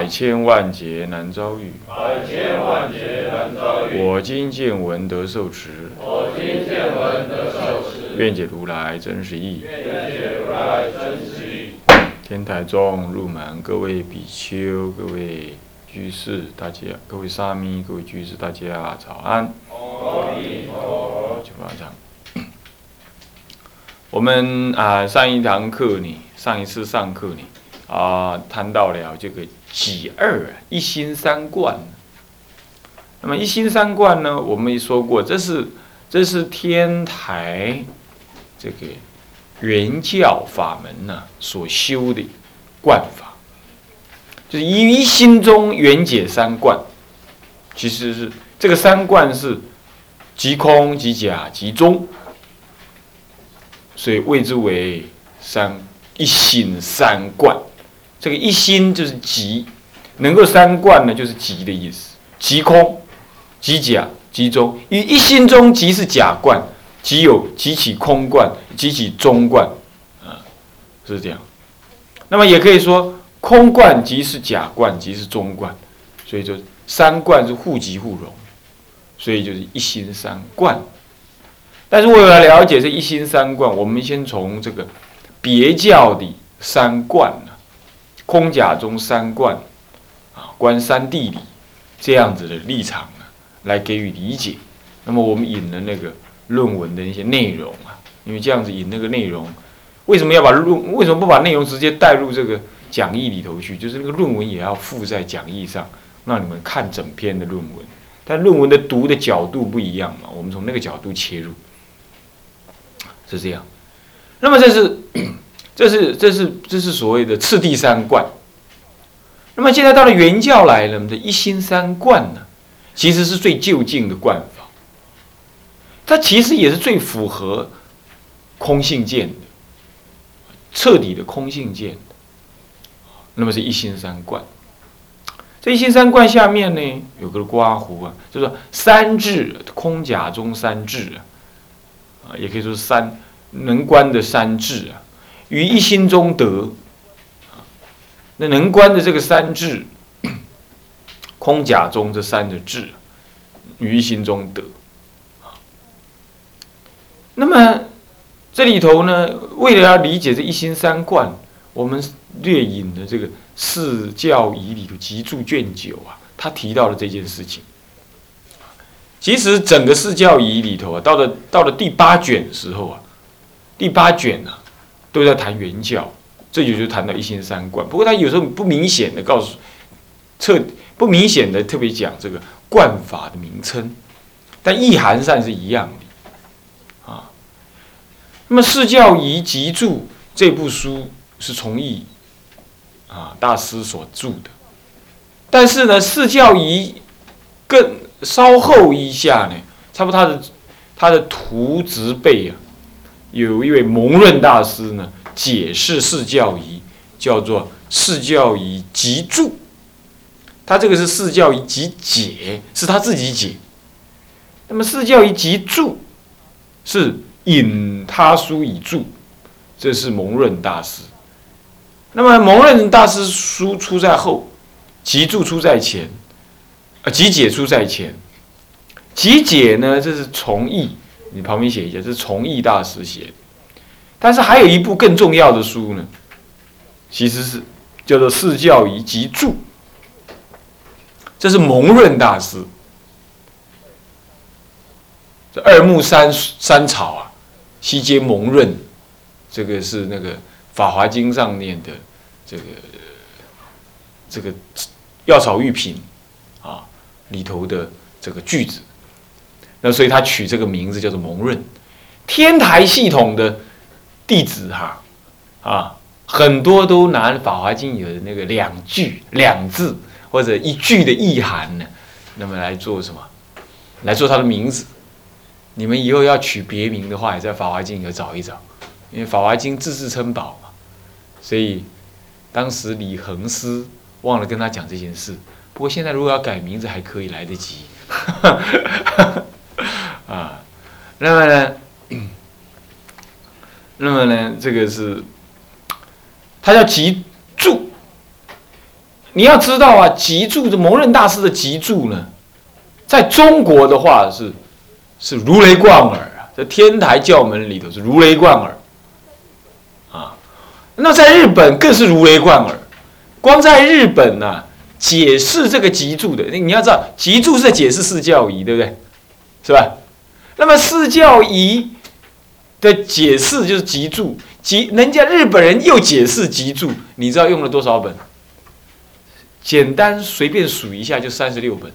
百千万劫难遭遇百劫难遭遇。我今见闻得受持。我今见闻得受持愿解如来真实义。天台中入门，各位比丘、各位居士，大家、各位沙弥、各位居士，大家早安。我们啊上一堂课呢，上一次上课呢啊谈到了这个己二一心三观。那么一心三观呢，我们也说过，这是这是天台。这个原教法门呢，所修的观法，就是一一心中圆解三观，其实是这个三观是即空即假即中，所以谓之为三一心三观。这个一心就是极，能够三观呢，就是极的意思，极空极假极中，于一心中极是假观。极有极起空观，极起中观，啊，是这样。那么也可以说，空观即是假观，即是中观，所以就三观是互极互融，所以就是一心三观。但是为了了解这一心三观，我们先从这个别教的三观，空假中三观，啊，观三地理这样子的立场呢，来给予理解。那么我们引了那个。论文的一些内容啊，因为这样子引那个内容，为什么要把论？为什么不把内容直接带入这个讲义里头去？就是那个论文也要附在讲义上，让你们看整篇的论文。但论文的读的角度不一样嘛，我们从那个角度切入，是这样。那么这是，这是，这是，这是所谓的次第三观。那么现在到了原教来了，这一心三观呢，其实是最就近的观法。它其实也是最符合空性见的，彻底的空性见。那么是一心三观。这一心三观下面呢，有个刮胡啊，就说三智空假中三智啊，啊，也可以说三能观的三智啊，于一心中得。那能观的这个三智，空假中这三的智，于一心中得。那么这里头呢，为了要理解这一心三观，我们略引的这个《四教仪》里头集注卷九啊，他提到了这件事情。其实整个《四教仪》里头啊，到了到了第八卷的时候啊，第八卷呢都在谈原教，这就就谈到一心三观。不过他有时候不明显的告诉，特不明显的特别讲这个观法的名称，但意涵上是一样的啊。那么《释教仪集注》这部书是从义啊大师所著的，但是呢，《释教仪》更稍后一下呢，差不多他的他的徒侄辈啊，有一位蒙润大师呢，解释《释教仪》，叫做《释教仪集注》，他这个是《释教仪集解》，是他自己解。那么《释教仪集注》是。引他书以注，这是蒙润大师。那么蒙润大师书出在后，集注出在前，啊，集解出在前。集解呢，这是从义，你旁边写一下，这是从义大师写的。但是还有一部更重要的书呢，其实是叫做《释教仪集注》，这是蒙润大师。这二木三三草啊。西街蒙润，这个是那个《法华经》上面的这个这个药草玉品啊里头的这个句子，那所以他取这个名字叫做蒙润。天台系统的弟子哈啊，很多都拿《法华经》有的那个两句两字或者一句的意涵呢，那么来做什么？来做他的名字。你们以后要取别名的话，也在《法华经》里找一找，因为《法华经》字字称宝嘛，所以当时李恒思忘了跟他讲这件事。不过现在如果要改名字，还可以来得及。那么呢，那么呢，这个是，他叫集注。你要知道啊，集注的蒙认大师的集注呢，在中国的话是。是如雷贯耳啊，在天台教门里头是如雷贯耳，啊，那在日本更是如雷贯耳。光在日本呢，解释这个集注的，你要知道集注是在解释四教仪，对不对？是吧？那么四教仪的解释就是集注，集人家日本人又解释集注，你知道用了多少本？简单随便数一下，就三十六本。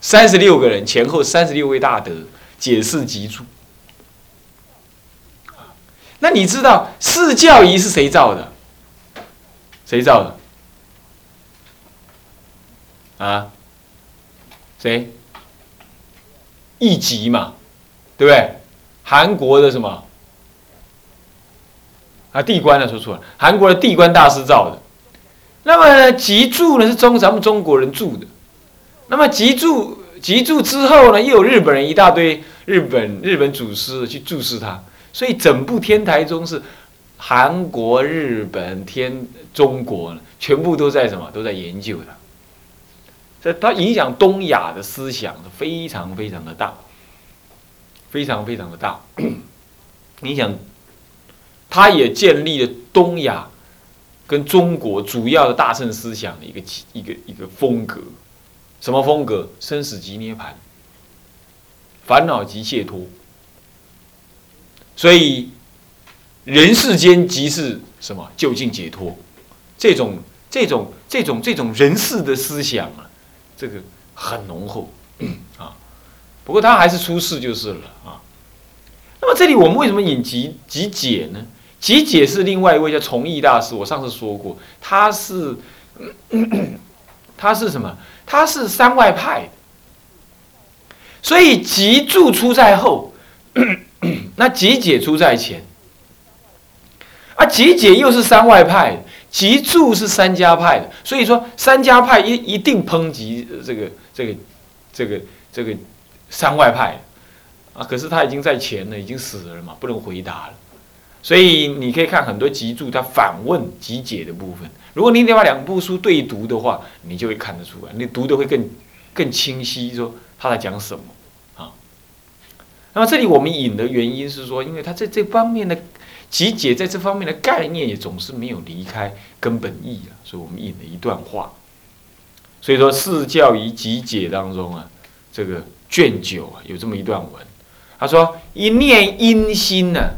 三十六个人前后三十六位大德解释集注，那你知道四教仪是谁造的？谁造的？啊？谁？一集嘛，对不对？韩国的什么？啊，地官呢？说错了，韩国的地官大师造的。那么集注呢？是中咱们中国人注的。那么集注集注之后呢，又有日本人一大堆日本日本祖师去注释它，所以整部天台宗是韩国、日本、天中国全部都在什么都在研究的，这它影响东亚的思想是非常非常的大，非常非常的大。你想，他也建立了东亚跟中国主要的大乘思想的一个一个一个风格。什么风格？生死即涅盘，烦恼即解脱。所以，人世间即是什么？究竟解脱。这种、这种、这种、这种人世的思想啊，这个很浓厚 啊。不过他还是出世就是了啊。那么这里我们为什么引集集解呢？集解是另外一位叫崇义大师，我上次说过，他是他是什么？他是山外派，所以集注出在后，那集解出在前，啊，集解又是山外派，集注是三家派的，所以说三家派一一定抨击这个这个这个这个山外派，啊，可是他已经在前了，已经死了嘛，不能回答了，所以你可以看很多集注，他反问集解的部分。如果你得把两部书对读的话，你就会看得出来，你读的会更更清晰，说他在讲什么啊？那么这里我们引的原因是说，因为他在这方面的集解，在这方面的概念也总是没有离开根本意啊，所以我们引了一段话。所以说四教于集解当中啊，这个卷九啊有这么一段文，他说一念阴心呢，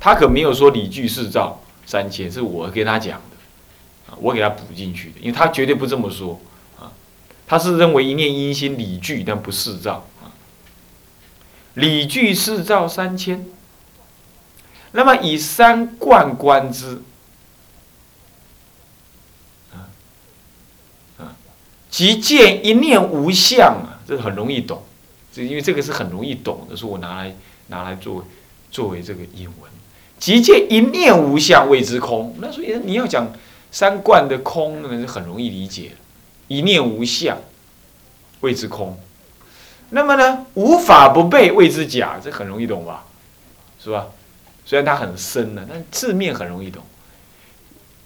他可没有说理具四照三千，是我跟他讲的。我给他补进去的，因为他绝对不这么说啊，他是认为一念阴心理具，但不四照啊。理具四照三千，那么以三观观之，啊啊，即见一念无相，这很容易懂，这因为这个是很容易懂的，说我拿来拿来作作为这个引文，即见一念无相谓之空，那所以你要讲。三观的空呢是很容易理解，一念无相，谓之空。那么呢，无法不备谓之假，这很容易懂吧？是吧？虽然它很深呢，但字面很容易懂。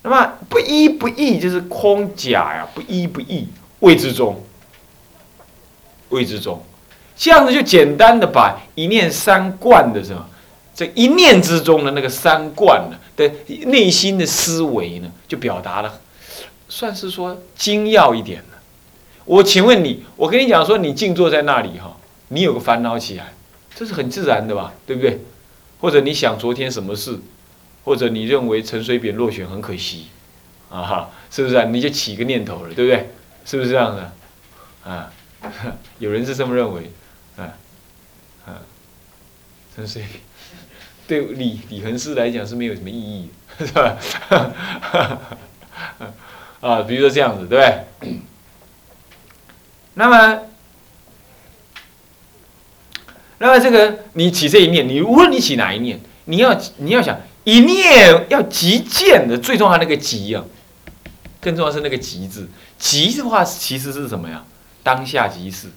那么不一不异就是空假呀，不一不异谓之中，位置中。这样子就简单的把一念三观的什么？这一念之中的那个三观的内心的思维呢，就表达了，算是说精要一点了。我请问你，我跟你讲说，你静坐在那里哈，你有个烦恼起来，这是很自然的吧，对不对？或者你想昨天什么事，或者你认为陈水扁落选很可惜，啊哈，是不是啊？你就起个念头了，对不对？是不是这样的？啊，有人是这么认为，啊啊，陈水扁。对李李恒师来讲是没有什么意义，是吧？啊，比如说这样子，对不对？那么，那么这个你起这一念，你无论你起哪一念，你要你要想一念要极见的，最重要那个极啊，更重要是那个极字。极的话其实是什么呀？当下即是，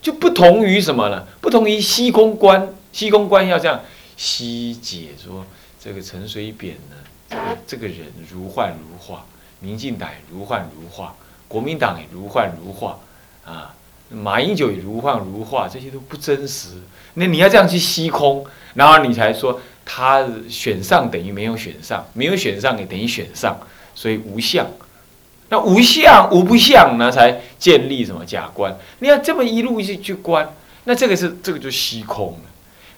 就不同于什么呢？不同于虚空观，虚空观要这样析解说这个陈水扁呢，这个这个人如幻如化，民进党如幻如化，国民党也如幻如化。啊，马英九也如幻如化，这些都不真实。那你要这样去吸空，然后你才说他选上等于没有选上，没有选上也等于选上，所以无相。那无相无不相呢，才建立什么假观？你要这么一路去去观，那这个是这个就虚空了。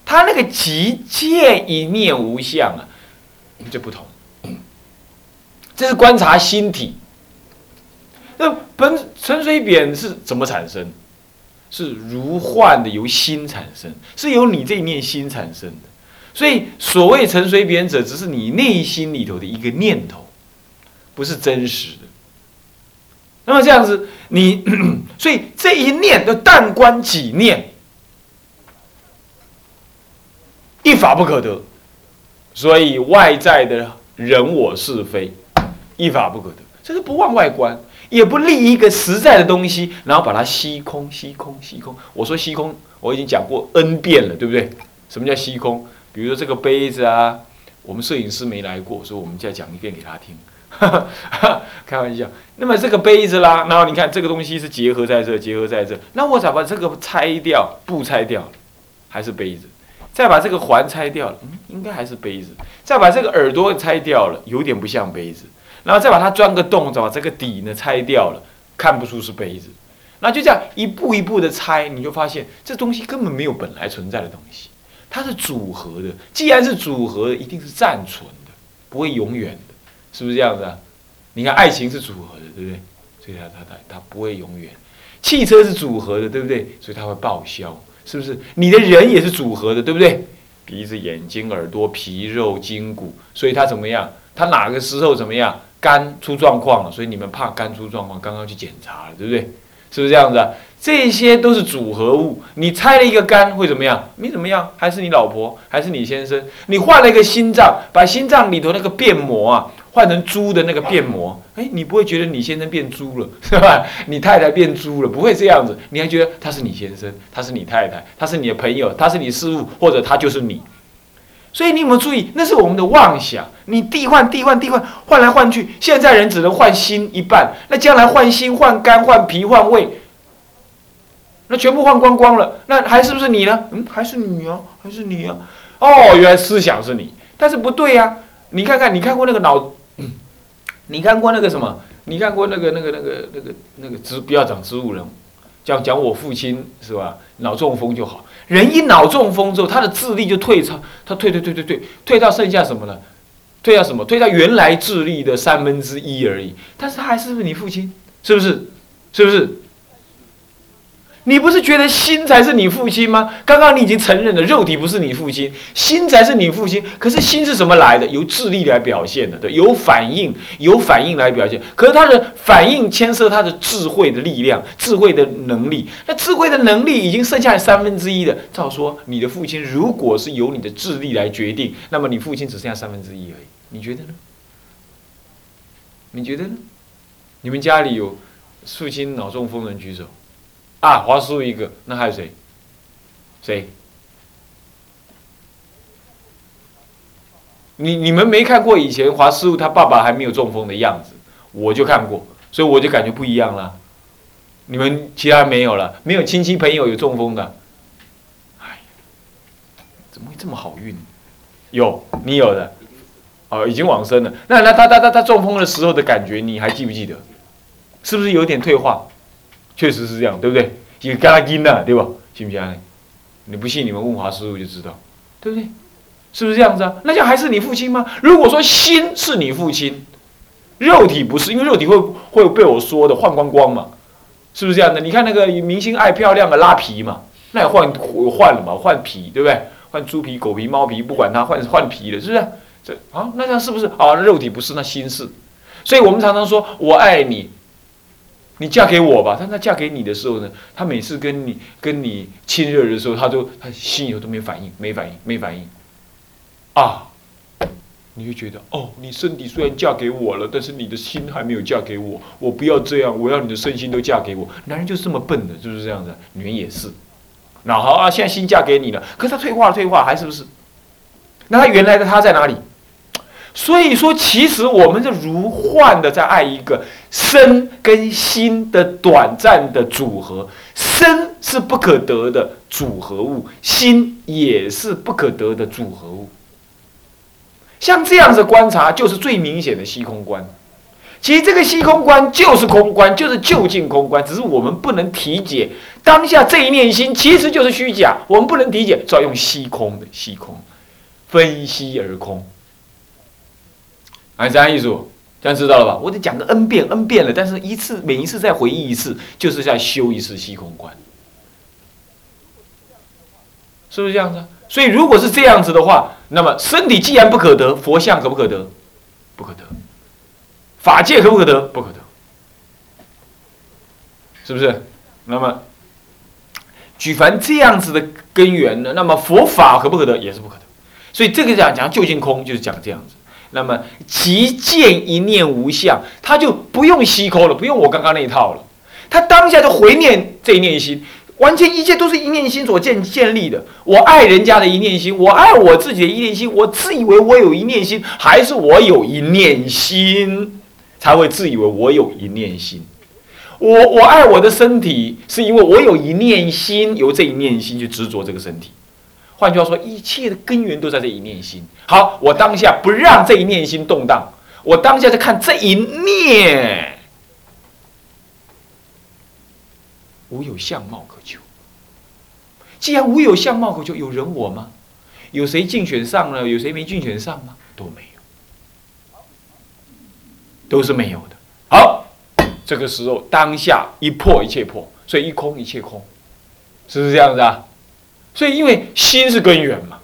他那个即见一念无相啊，就不同。这是观察心体。那本陈水扁是怎么产生？是如幻的，由心产生，是由你这一念心产生的。所以所谓陈水扁者，只是你内心里头的一个念头，不是真实。那么这样子，你 所以这一念的但观己念，一法不可得。所以外在的人我是非，一法不可得，这是不忘外观。也不立一个实在的东西，然后把它吸空、吸空、吸空。我说吸空，我已经讲过 N 遍了，对不对？什么叫吸空？比如说这个杯子啊，我们摄影师没来过，所以我们再讲一遍给他听。开玩笑。那么这个杯子啦，然后你看这个东西是结合在这，结合在这。那我咋把这个拆掉？不拆掉，还是杯子。再把这个环拆掉了，嗯，应该还是杯子。再把这个耳朵拆掉了，有点不像杯子。然后再把它钻个洞，再把这个底呢拆掉了，看不出是杯子。那就这样一步一步的拆，你就发现这东西根本没有本来存在的东西，它是组合的。既然是组合，一定是暂存的，不会永远，是不是这样子啊？你看爱情是组合的，对不对？所以它它它它不会永远。汽车是组合的，对不对？所以它会报销，是不是？你的人也是组合的，对不对？鼻子、眼睛、耳朵、皮肉、筋骨，所以它怎么样？它哪个时候怎么样？肝出状况了，所以你们怕肝出状况，刚刚去检查了，对不对？是不是这样子啊？这些都是组合物。你拆了一个肝会怎么样？没怎么样，还是你老婆，还是你先生。你换了一个心脏，把心脏里头那个变膜啊换成猪的那个变膜，哎，你不会觉得你先生变猪了，是吧？你太太变猪了，不会这样子，你还觉得他是你先生，他是你太太，他是你的朋友，他是你师傅，或者他就是你。所以你有没有注意？那是我们的妄想。你替换、替换、替换，换来换去。现在人只能换心一半，那将来换心、换肝、换脾、换胃，那全部换光光了，那还是不是你呢？嗯，还是你啊，还是你啊。哦，原来思想是你，但是不对呀。你看看，你看过那个脑？你看过那个什么？你看过那个、那个、那个、那个、那个植？不要讲植物人，讲讲我父亲是吧？脑中风就好。人一脑中风之后，他的智力就退超，他退退退退退，退到剩下什么呢？退到什么？退到原来智力的三分之一而已。但是他还是你父亲？是不是？是不是？你不是觉得心才是你父亲吗？刚刚你已经承认了，肉体不是你父亲，心才是你父亲。可是心是什么来的？由智力来表现的，对，由反应，由反应来表现。可是他的反应牵涉他的智慧的力量，智慧的能力。那智慧的能力已经剩下三分之一的。照说，你的父亲如果是由你的智力来决定，那么你父亲只剩下三分之一而已。你觉得呢？你觉得呢？你们家里有父亲脑中风人举手。啊，华师傅一个，那还有谁？谁？你你们没看过以前华师傅他爸爸还没有中风的样子，我就看过，所以我就感觉不一样了。你们其他没有了，没有亲戚朋友有中风的。哎，怎么会这么好运？有，你有的，哦，已经往生了。那那他他他他中风的时候的感觉，你还记不记得？是不是有点退化？确实是这样，对不对？有跟他因呐，对吧？信不信？你不信，你们问华师傅就知道，对不对？是不是这样子啊？那就还是你父亲吗？如果说心是你父亲，肉体不是，因为肉体会会被我说的换光光嘛，是不是这样的？你看那个明星爱漂亮的拉皮嘛，那也换换了嘛，换皮，对不对？换猪皮、狗皮、猫皮，不管它换换皮了，是不是？这啊，那这样是不是啊？肉体不是，那心是。所以我们常常说我爱你，你嫁给我吧。但他嫁给你的时候呢，他每次跟你跟你亲热的时候，他都他心里头都没反应，没反应，没反应，啊。你就觉得哦，你身体虽然嫁给我了，但是你的心还没有嫁给我。我不要这样，我要你的身心都嫁给我。男人就是这么笨的，就是这样子。女人也是。那好啊，现在心嫁给你了，可是他退化了，退化还是不是？那他原来的他在哪里？所以说，其实我们是如幻的在爱一个身跟心的短暂的组合。身是不可得的组合物，心也是不可得的组合物。像这样子观察，就是最明显的虚空观。其实这个虚空观就是空观，就是就近空观，只是我们不能体解当下这一念心其实就是虚假，我们不能理解，只要用虚空的虚空分析而空。哎，这样意思，这样知道了吧？我得讲个 n 遍 n 遍了，但是一次每一次再回忆一次，就是在修一次虚空观，是不是这样子？所以，如果是这样子的话，那么身体既然不可得，佛像可不可得？不可得。法界可不可得？不可得。是不是？那么，举凡这样子的根源呢？那么佛法可不可得？也是不可得。所以这个讲讲究竟空，就是讲这样子。那么即见一念无相，他就不用虚空了，不用我刚刚那一套了，他当下就回念这一念心。完全一切都是一念心所建建立的。我爱人家的一念心，我爱我自己的一念心，我自以为我有一念心，还是我有一念心才会自以为我有一念心？我我爱我的身体，是因为我有一念心，由这一念心去执着这个身体。换句话说，一切的根源都在这一念心。好，我当下不让这一念心动荡，我当下在看这一念。无有相貌可求。既然无有相貌可求，有人我吗？有谁竞选上了？有谁没竞选上吗？都没有，都是没有的。好，这个时候当下一破一切破，所以一空一切空，是不是这样子啊？所以因为心是根源嘛，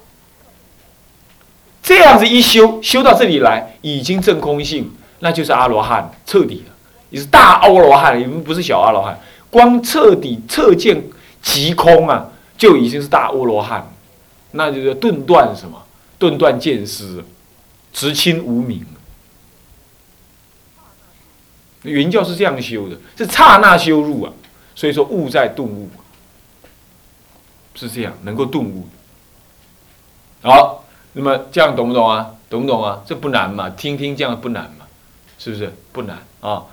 这样子一修修到这里来，已经证空性，那就是阿罗汉彻底了，你是大阿罗汉，你们不是小阿罗汉。光彻底彻见即空啊，就已经是大阿罗汉，那就是顿断什么？顿断见思，直清无明。原教是这样修的，是刹那修入啊。所以说悟在顿悟，是这样能够顿悟。好，那么这样懂不懂啊？懂不懂啊？这不难嘛，听听这样不难嘛，是不是？不难啊。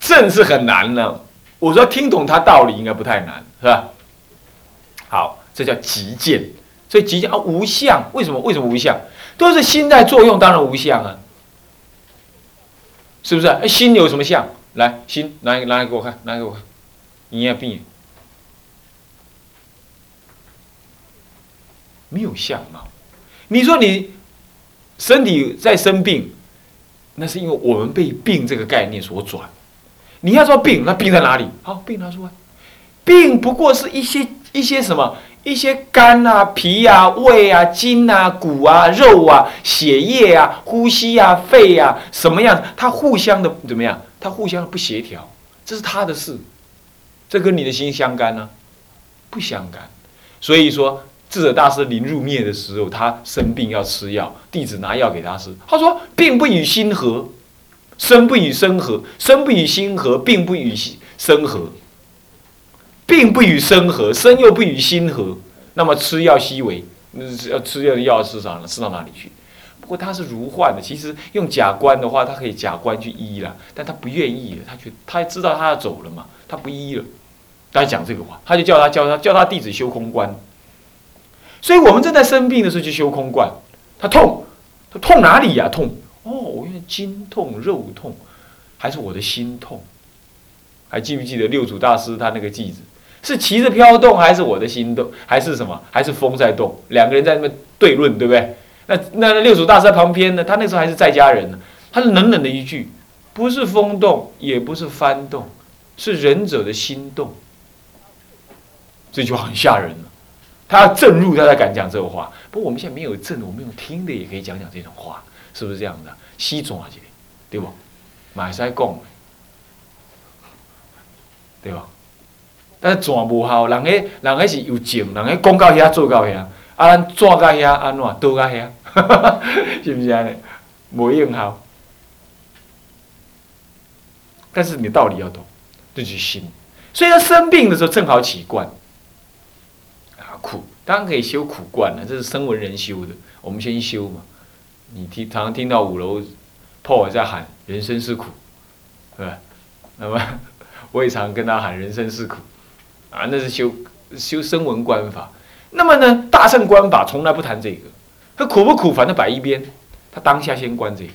正是很难呢。我说听懂他道理应该不太难，是吧？好，这叫极见。所以极见啊，无相。为什么？为什么无相？都是心在作用，当然无相啊，是不是？心有什么相？来，心拿拿来给我看，拿给我看。你也病，没有相貌。你说你身体在生病，那是因为我们被病这个概念所转。你要说病，那病在哪里？好，病拿出来。病不过是一些一些什么，一些肝啊、脾啊、胃啊、筋啊、骨啊、肉啊、血液啊、呼吸啊、肺啊，什么样？它互相的怎么样？它互相的不协调，这是他的事。这跟你的心相干呢？不相干。所以说，智者大师临入灭的时候，他生病要吃药，弟子拿药给他吃。他说：“病不与心合。”生不与身合，生不与心合，并不与心身合，并不与身合，身又不与心合，那么吃药稀为，那要吃药的药吃啥呢？吃到哪里去？不过他是如幻的，其实用假观的话，他可以假观去医了，但他不愿意了，他觉他知道他要走了嘛，他不医了。他讲这个话，他就叫他叫他叫他弟子修空观。所以我们正在生病的时候去修空观，他痛，他痛哪里呀？痛。哦，我因为筋痛、肉痛，还是我的心痛？还记不记得六祖大师他那个句子？是旗子飘动，还是我的心动？还是什么？还是风在动？两个人在那边对论，对不对？那那六祖大师在旁边呢？他那时候还是在家人呢。他是冷冷的一句：不是风动，也不是幡动，是仁者的心动。这句话很吓人了。他要正入，他才敢讲这个话。不过我们现在没有正，我们用听的也可以讲讲这种话。是不是这样的？西装啊，这对不？嘛会使讲，对吧？但是转无效，人迄人迄是有证，人迄讲到遐做到遐，啊，咱做到遐安怎倒到遐，是毋是安尼？无用效。但是你道理要懂，这就是心。所以他生病的时候正好起观，苦，当然可以修苦观了，这是声闻人修的。我们先修嘛。你听常常听到五楼破瓦在喊“人生是苦”，对吧？那么 我也常跟他喊“人生是苦”，啊，那是修修声闻观法。那么呢，大乘观法从来不谈这个，他苦不苦，反正摆一边，他当下先观这个。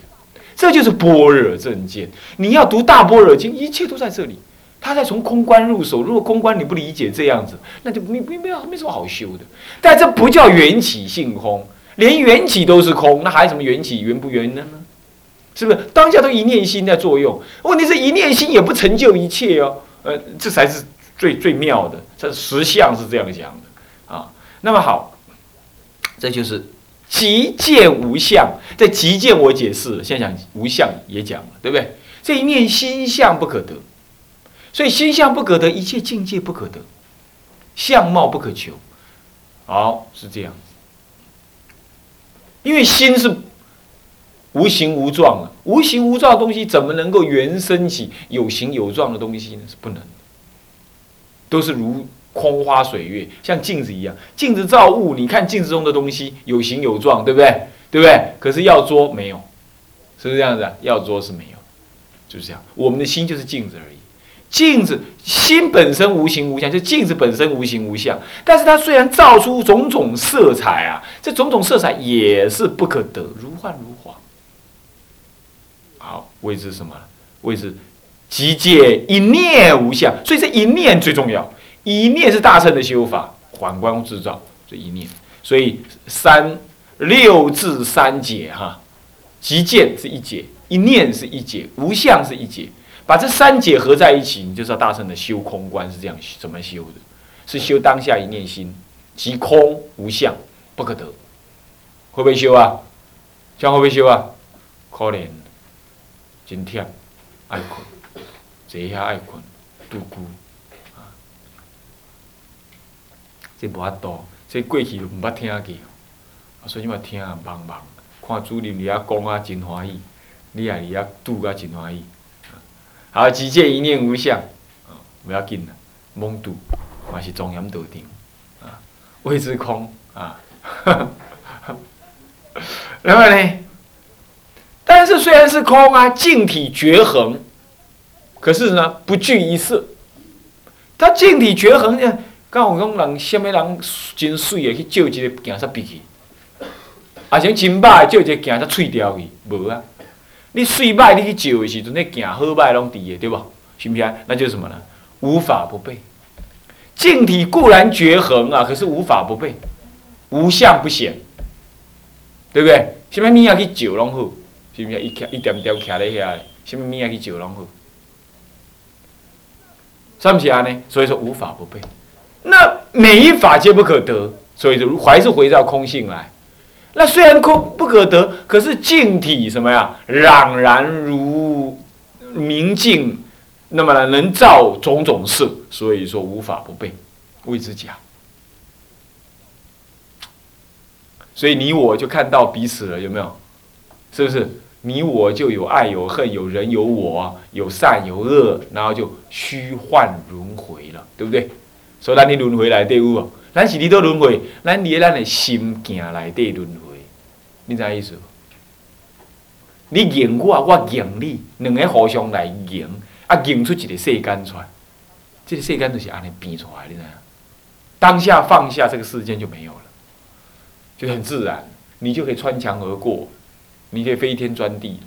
这就是般若正见。你要读大般若经，一切都在这里。他在从空观入手。如果空观你不理解这样子，那就没没没有没什么好修的。但这不叫缘起性空，连缘起都是空，那还有什么缘起缘不缘呢？是不是？当下都一念心在作用。问题是一念心也不成就一切哦。呃，这才是最最妙的。这实相是这样讲的啊。那么好，这就是。极见无相，在极见我解释了，现在讲无相也讲了，对不对？这一念心相不可得，所以心相不可得，一切境界不可得，相貌不可求。好，是这样。因为心是无形无状啊，无形无状的东西怎么能够原生起有形有状的东西呢？是不能，都是如。空花水月，像镜子一样，镜子照物，你看镜子中的东西有形有状，对不对？对不对？可是要捉没有，是不是这样子？要捉是没有，就是这样。我们的心就是镜子而已，镜子心本身无形无相，就镜子本身无形无相。但是它虽然照出种种色彩啊，这种种色彩也是不可得，如幻如化。好，谓之什么？谓之即借一念无相，所以这一念最重要。一念是大乘的修法，缓观制造这一念，所以三六至三解哈，即见是一解，一念是一解，无相是一解，把这三解合在一起，你就知道大圣的修空观是这样怎么修的，是修当下一念心，即空无相不可得，会不会修啊？这样会不会修啊？可怜，真忝，爱困，坐下爱困，度孤啊。这无法度，这过去就毋捌听过，所以嘛听啊茫茫，看主任伫遐讲啊真欢喜，你也伫遐拄啊真欢喜。好，只见一念无相，不要紧啦，懵拄嘛是庄严道定，啊，谓之空啊。然后呢？但是虽然是空啊，净体绝恒，可是呢不具一色，它净体绝恒呢？敢有讲人，什么人真水的去照一个镜煞闭去？啊，像真歹照一个镜煞脆掉去，无啊？你水歹，你去照的时阵，你行好歹拢伫的，对不？是不是啊？那就是什么呢？无法不备。镜体固然绝恒啊，可是无法不备，无相不显，对不对？什么物啊去照拢好，是不是？一一点点徛在遐，什么物啊去照拢好，是不是安尼？所以说无法不备。那每一法皆不可得，所以就还是回到空性来。那虽然空不可得，可是净体什么呀？朗然如明镜，那么呢，能照种种色，所以说无法不备，谓之假。所以你我就看到彼此了，有没有？是不是？你我就有爱有恨，有人有我，有善有恶，然后就虚幻轮回了，对不对？所以咱伫轮回内底有无？咱是伫倒轮回，咱伫咱的心境内底轮回，你知意思？你赢我，我赢你，两个互相来赢，啊，赢出一个世间出来，这个世间就是安尼变出来，你知影？当下放下这个世间就没有了，就很自然，你就可以穿墙而过，你可以飞天钻地，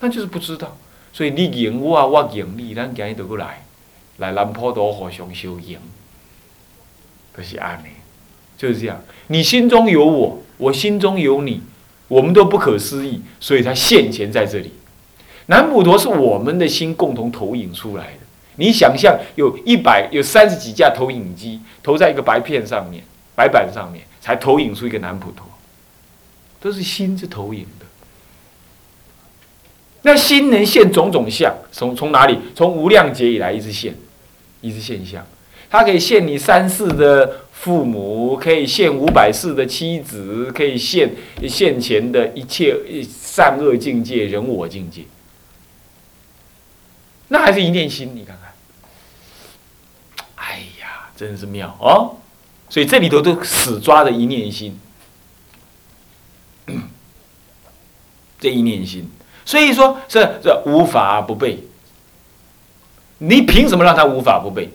那就是不知道。所以你赢我，我赢你，咱今日倒过来。来南坡多互相修行，就是安尼，就是这样。你心中有我，我心中有你，我们都不可思议，所以它现前在这里。南普陀是我们的心共同投影出来的。你想象有一百有三十几架投影机投在一个白片上面、白板上面，才投影出一个南普陀，都是心是投影的。那心能现种种相，从从哪里？从无量劫以来一直现，一直现象。他可以现你三世的父母，可以现五百世的妻子，可以现现前的一切善恶境界、人我境界。那还是一念心，你看看。哎呀，真是妙哦！所以这里头都死抓着一念心，这一念心。所以说，这这无法不备。你凭什么让他无法不备？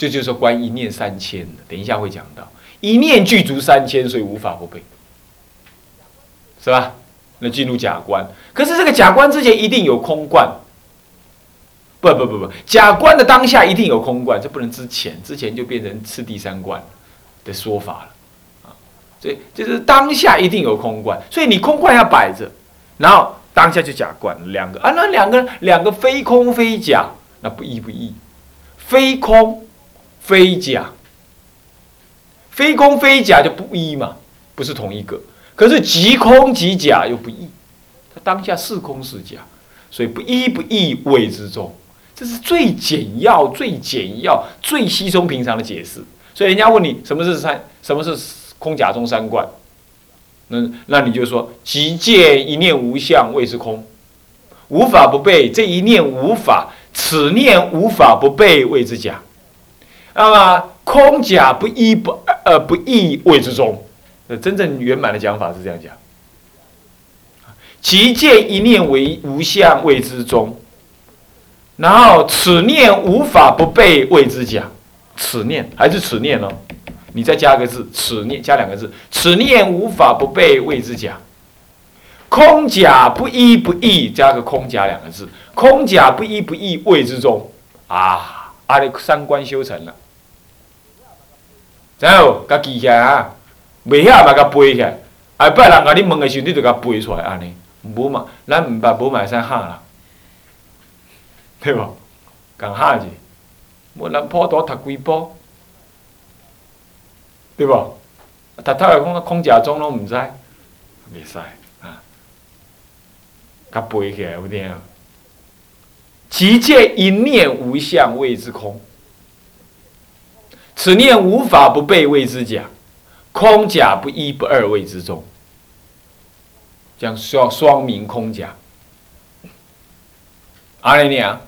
这就是说，观一念三千的。等一下会讲到，一念具足三千，所以无法不备，是吧？那进入假观，可是这个假观之前一定有空观。不不不不，假观的当下一定有空观，这不能之前，之前就变成次第三观的说法了啊。所以就是当下一定有空观，所以你空观要摆着。然后当下就假观两个啊，那两个两个非空非假，那不一不异，非空非假，非空非假就不一嘛，不是同一个。可是即空即假又不异，它当下是空是假，所以不一不异谓之中，这是最简要、最简要、最稀松平常的解释。所以人家问你什么是三，什么是空假中三观？那那你就说，即见一念无相谓之空，无法不备。这一念无法，此念无法不备谓之假。那么空假不一不呃不异谓之中。那真正圆满的讲法是这样讲：即见一念为无相谓之中，然后此念无法不备谓之假。此念还是此念呢？你再加个字，此念加两个字，此念无法不被谓之假。空假不一不异，加个空假两个字，空假不一不异谓之中啊，阿里三观修成了。然后甲记起来啊，未晓嘛甲背起来，下摆人甲你问的时候，你就甲背出来安尼，无嘛，咱毋捌无嘛会使喊啦，对无？共喊者，无人普陀读几部。对不？他他来讲空假中拢毋知，袂使啊！甲背起来有点。其见一念无相谓之空，此念无法不被谓之假，空假不一不二谓之中。将双双明空假，阿弥念。